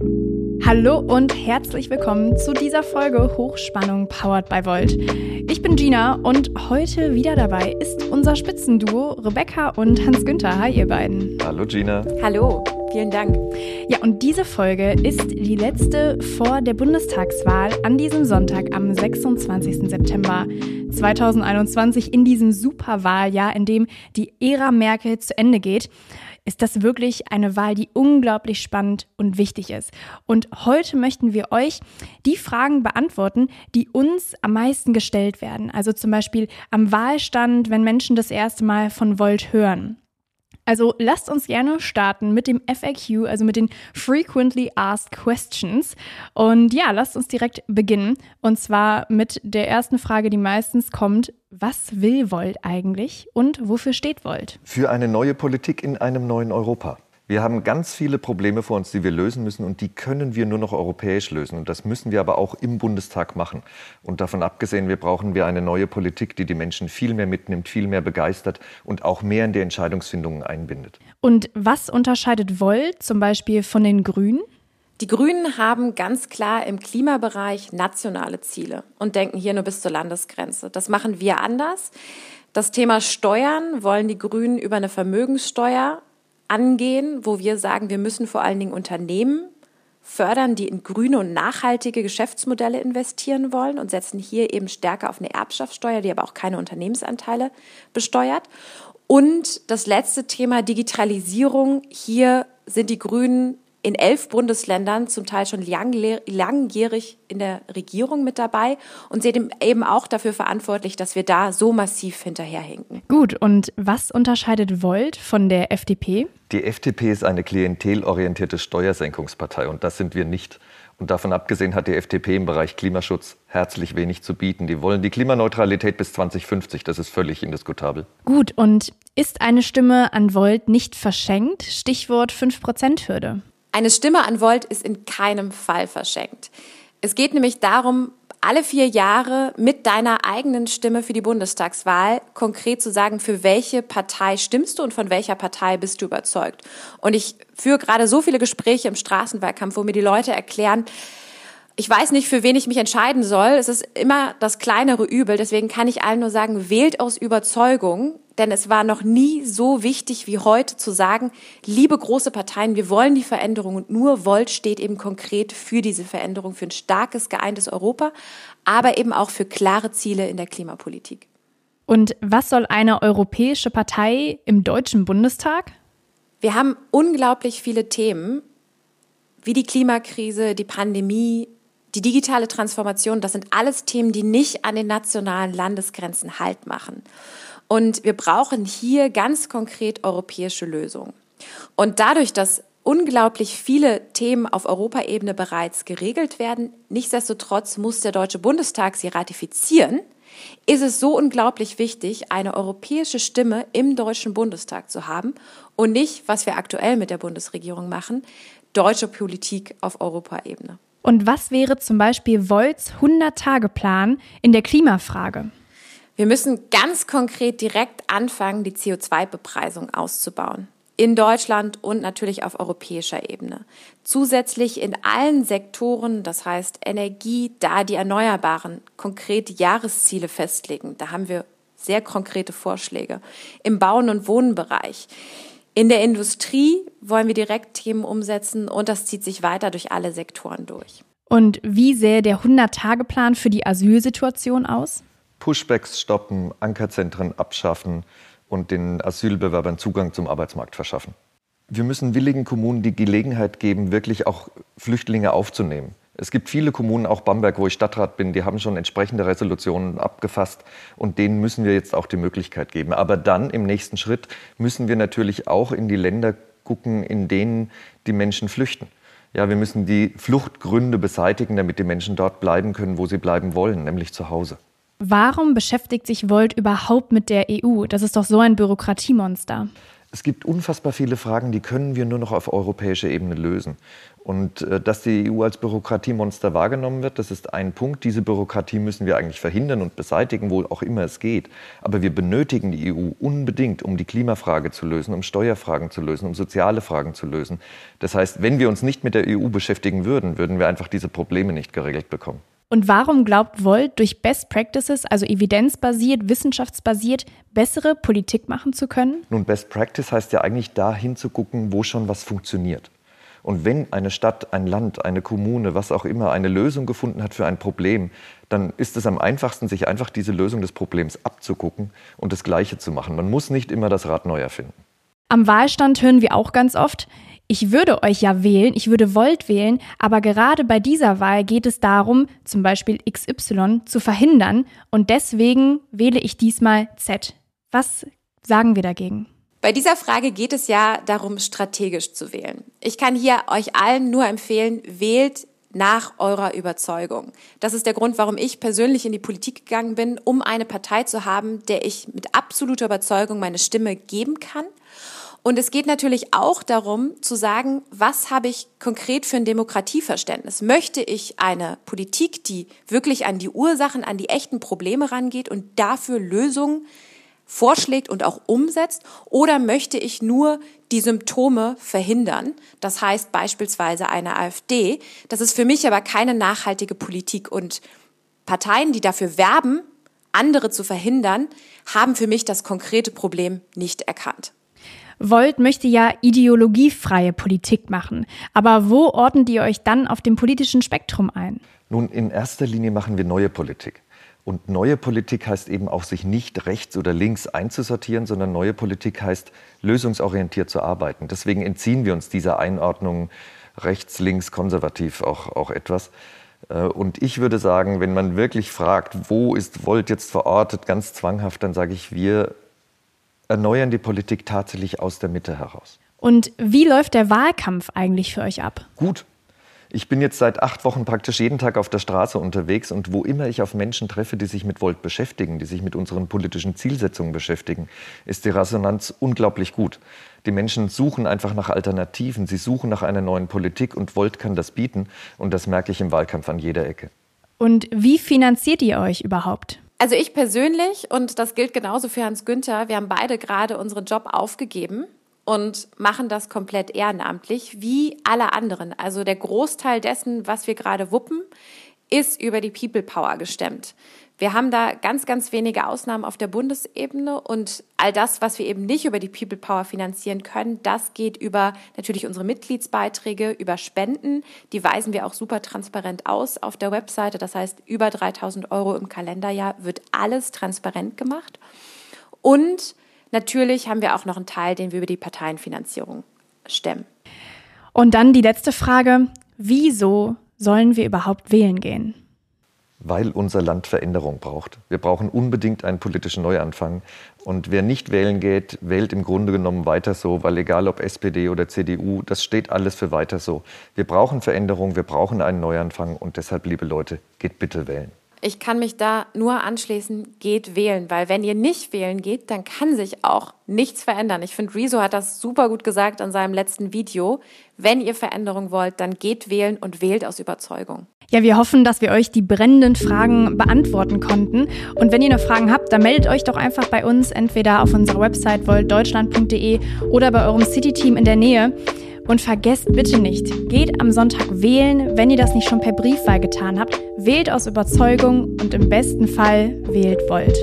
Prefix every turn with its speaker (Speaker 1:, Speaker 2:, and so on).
Speaker 1: Hallo und herzlich willkommen zu dieser Folge Hochspannung Powered by Volt. Ich bin Gina und heute wieder dabei ist unser Spitzenduo Rebecca und Hans-Günther. Hi, ihr beiden.
Speaker 2: Hallo, Gina.
Speaker 3: Hallo, vielen Dank.
Speaker 1: Ja, und diese Folge ist die letzte vor der Bundestagswahl an diesem Sonntag am 26. September 2021 in diesem Superwahljahr, in dem die Ära Merkel zu Ende geht ist das wirklich eine Wahl, die unglaublich spannend und wichtig ist. Und heute möchten wir euch die Fragen beantworten, die uns am meisten gestellt werden. Also zum Beispiel am Wahlstand, wenn Menschen das erste Mal von Volt hören. Also lasst uns gerne starten mit dem FAQ, also mit den Frequently Asked Questions. Und ja, lasst uns direkt beginnen. Und zwar mit der ersten Frage, die meistens kommt. Was will Volt eigentlich und wofür steht Volt?
Speaker 2: Für eine neue Politik in einem neuen Europa. Wir haben ganz viele Probleme vor uns, die wir lösen müssen und die können wir nur noch europäisch lösen. Und das müssen wir aber auch im Bundestag machen. Und davon abgesehen, wir brauchen wir eine neue Politik, die die Menschen viel mehr mitnimmt, viel mehr begeistert und auch mehr in die Entscheidungsfindungen einbindet.
Speaker 1: Und was unterscheidet Volt zum Beispiel von den Grünen?
Speaker 3: Die Grünen haben ganz klar im Klimabereich nationale Ziele und denken hier nur bis zur Landesgrenze. Das machen wir anders. Das Thema Steuern wollen die Grünen über eine Vermögenssteuer angehen, wo wir sagen, wir müssen vor allen Dingen Unternehmen fördern, die in grüne und nachhaltige Geschäftsmodelle investieren wollen und setzen hier eben stärker auf eine Erbschaftssteuer, die aber auch keine Unternehmensanteile besteuert. Und das letzte Thema Digitalisierung. Hier sind die Grünen in elf Bundesländern zum Teil schon langjährig in der Regierung mit dabei und sind eben auch dafür verantwortlich, dass wir da so massiv hinterherhinken.
Speaker 1: Gut, und was unterscheidet Volt von der FDP?
Speaker 2: Die FDP ist eine klientelorientierte Steuersenkungspartei und das sind wir nicht. Und davon abgesehen hat die FDP im Bereich Klimaschutz herzlich wenig zu bieten. Die wollen die Klimaneutralität bis 2050. Das ist völlig indiskutabel.
Speaker 1: Gut, und ist eine Stimme an Volt nicht verschenkt? Stichwort 5%-Hürde.
Speaker 3: Eine Stimme an Volt ist in keinem Fall verschenkt. Es geht nämlich darum, alle vier Jahre mit deiner eigenen Stimme für die Bundestagswahl konkret zu sagen, für welche Partei stimmst du und von welcher Partei bist du überzeugt. Und ich führe gerade so viele Gespräche im Straßenwahlkampf, wo mir die Leute erklären, ich weiß nicht, für wen ich mich entscheiden soll. Es ist immer das kleinere Übel. Deswegen kann ich allen nur sagen, wählt aus Überzeugung. Denn es war noch nie so wichtig wie heute zu sagen, liebe große Parteien, wir wollen die Veränderung und nur Volt steht eben konkret für diese Veränderung, für ein starkes, geeintes Europa, aber eben auch für klare Ziele in der Klimapolitik.
Speaker 1: Und was soll eine europäische Partei im Deutschen Bundestag?
Speaker 3: Wir haben unglaublich viele Themen, wie die Klimakrise, die Pandemie, die digitale Transformation, das sind alles Themen, die nicht an den nationalen Landesgrenzen Halt machen. Und wir brauchen hier ganz konkret europäische Lösungen. Und dadurch, dass unglaublich viele Themen auf Europaebene bereits geregelt werden, nichtsdestotrotz muss der Deutsche Bundestag sie ratifizieren, ist es so unglaublich wichtig, eine europäische Stimme im Deutschen Bundestag zu haben und nicht, was wir aktuell mit der Bundesregierung machen, deutsche Politik auf Europaebene.
Speaker 1: Und was wäre zum Beispiel Volts 100-Tage-Plan in der Klimafrage?
Speaker 3: Wir müssen ganz konkret direkt anfangen, die CO2-Bepreisung auszubauen. In Deutschland und natürlich auf europäischer Ebene. Zusätzlich in allen Sektoren, das heißt Energie, da die Erneuerbaren, konkrete Jahresziele festlegen. Da haben wir sehr konkrete Vorschläge. Im Bauen- und Wohnbereich. In der Industrie wollen wir direkt Themen umsetzen und das zieht sich weiter durch alle Sektoren durch.
Speaker 1: Und wie sähe der 100-Tage-Plan für die Asylsituation aus?
Speaker 2: Pushbacks stoppen, Ankerzentren abschaffen und den Asylbewerbern Zugang zum Arbeitsmarkt verschaffen. Wir müssen willigen Kommunen die Gelegenheit geben, wirklich auch Flüchtlinge aufzunehmen. Es gibt viele Kommunen, auch Bamberg, wo ich Stadtrat bin, die haben schon entsprechende Resolutionen abgefasst und denen müssen wir jetzt auch die Möglichkeit geben. Aber dann im nächsten Schritt müssen wir natürlich auch in die Länder gucken, in denen die Menschen flüchten. Ja, wir müssen die Fluchtgründe beseitigen, damit die Menschen dort bleiben können, wo sie bleiben wollen, nämlich zu Hause.
Speaker 1: Warum beschäftigt sich Volt überhaupt mit der EU? Das ist doch so ein Bürokratiemonster.
Speaker 2: Es gibt unfassbar viele Fragen, die können wir nur noch auf europäischer Ebene lösen. Und äh, dass die EU als Bürokratiemonster wahrgenommen wird, das ist ein Punkt. Diese Bürokratie müssen wir eigentlich verhindern und beseitigen, wo auch immer es geht. Aber wir benötigen die EU unbedingt, um die Klimafrage zu lösen, um Steuerfragen zu lösen, um soziale Fragen zu lösen. Das heißt, wenn wir uns nicht mit der EU beschäftigen würden, würden wir einfach diese Probleme nicht geregelt bekommen.
Speaker 1: Und warum glaubt Volt, durch Best Practices, also evidenzbasiert, wissenschaftsbasiert, bessere Politik machen zu können?
Speaker 2: Nun, Best Practice heißt ja eigentlich da hinzugucken, wo schon was funktioniert. Und wenn eine Stadt, ein Land, eine Kommune, was auch immer, eine Lösung gefunden hat für ein Problem, dann ist es am einfachsten, sich einfach diese Lösung des Problems abzugucken und das Gleiche zu machen. Man muss nicht immer das Rad neu erfinden.
Speaker 1: Am Wahlstand hören wir auch ganz oft, ich würde euch ja wählen, ich würde Volt wählen, aber gerade bei dieser Wahl geht es darum, zum Beispiel XY zu verhindern und deswegen wähle ich diesmal Z. Was sagen wir dagegen?
Speaker 3: Bei dieser Frage geht es ja darum, strategisch zu wählen. Ich kann hier euch allen nur empfehlen, wählt nach eurer Überzeugung. Das ist der Grund, warum ich persönlich in die Politik gegangen bin, um eine Partei zu haben, der ich mit absoluter Überzeugung meine Stimme geben kann und es geht natürlich auch darum zu sagen, was habe ich konkret für ein Demokratieverständnis? Möchte ich eine Politik, die wirklich an die Ursachen, an die echten Probleme rangeht und dafür Lösungen vorschlägt und auch umsetzt? Oder möchte ich nur die Symptome verhindern? Das heißt beispielsweise eine AfD. Das ist für mich aber keine nachhaltige Politik. Und Parteien, die dafür werben, andere zu verhindern, haben für mich das konkrete Problem nicht erkannt.
Speaker 1: Volt möchte ja ideologiefreie Politik machen. Aber wo ordnet ihr euch dann auf dem politischen Spektrum ein?
Speaker 2: Nun, in erster Linie machen wir neue Politik. Und neue Politik heißt eben auch, sich nicht rechts oder links einzusortieren, sondern neue Politik heißt, lösungsorientiert zu arbeiten. Deswegen entziehen wir uns dieser Einordnung rechts, links, konservativ auch, auch etwas. Äh, und ich würde sagen, wenn man wirklich fragt, wo ist Volt jetzt verortet, ganz zwanghaft, dann sage ich, wir erneuern die Politik tatsächlich aus der Mitte heraus.
Speaker 1: Und wie läuft der Wahlkampf eigentlich für euch ab?
Speaker 2: Gut. Ich bin jetzt seit acht Wochen praktisch jeden Tag auf der Straße unterwegs und wo immer ich auf Menschen treffe, die sich mit Volt beschäftigen, die sich mit unseren politischen Zielsetzungen beschäftigen, ist die Resonanz unglaublich gut. Die Menschen suchen einfach nach Alternativen, sie suchen nach einer neuen Politik und Volt kann das bieten und das merke ich im Wahlkampf an jeder Ecke.
Speaker 1: Und wie finanziert ihr euch überhaupt?
Speaker 3: Also ich persönlich, und das gilt genauso für Hans Günther, wir haben beide gerade unseren Job aufgegeben und machen das komplett ehrenamtlich, wie alle anderen. Also der Großteil dessen, was wir gerade wuppen, ist über die People Power gestemmt. Wir haben da ganz, ganz wenige Ausnahmen auf der Bundesebene und all das, was wir eben nicht über die People Power finanzieren können, das geht über natürlich unsere Mitgliedsbeiträge, über Spenden. Die weisen wir auch super transparent aus auf der Webseite. Das heißt, über 3000 Euro im Kalenderjahr wird alles transparent gemacht. Und natürlich haben wir auch noch einen Teil, den wir über die Parteienfinanzierung stemmen.
Speaker 1: Und dann die letzte Frage. Wieso sollen wir überhaupt wählen gehen?
Speaker 2: weil unser Land Veränderung braucht. Wir brauchen unbedingt einen politischen Neuanfang. Und wer nicht wählen geht, wählt im Grunde genommen weiter so, weil egal ob SPD oder CDU, das steht alles für weiter so. Wir brauchen Veränderung, wir brauchen einen Neuanfang und deshalb, liebe Leute, geht bitte wählen.
Speaker 3: Ich kann mich da nur anschließen, geht wählen, weil wenn ihr nicht wählen geht, dann kann sich auch nichts verändern. Ich finde, Rezo hat das super gut gesagt in seinem letzten Video. Wenn ihr Veränderung wollt, dann geht wählen und wählt aus Überzeugung.
Speaker 1: Ja, wir hoffen, dass wir euch die brennenden Fragen beantworten konnten. Und wenn ihr noch Fragen habt, dann meldet euch doch einfach bei uns, entweder auf unserer Website voltdeutschland.de oder bei eurem City-Team in der Nähe. Und vergesst bitte nicht, geht am Sonntag wählen, wenn ihr das nicht schon per Briefwahl getan habt. Wählt aus Überzeugung und im besten Fall wählt Volt.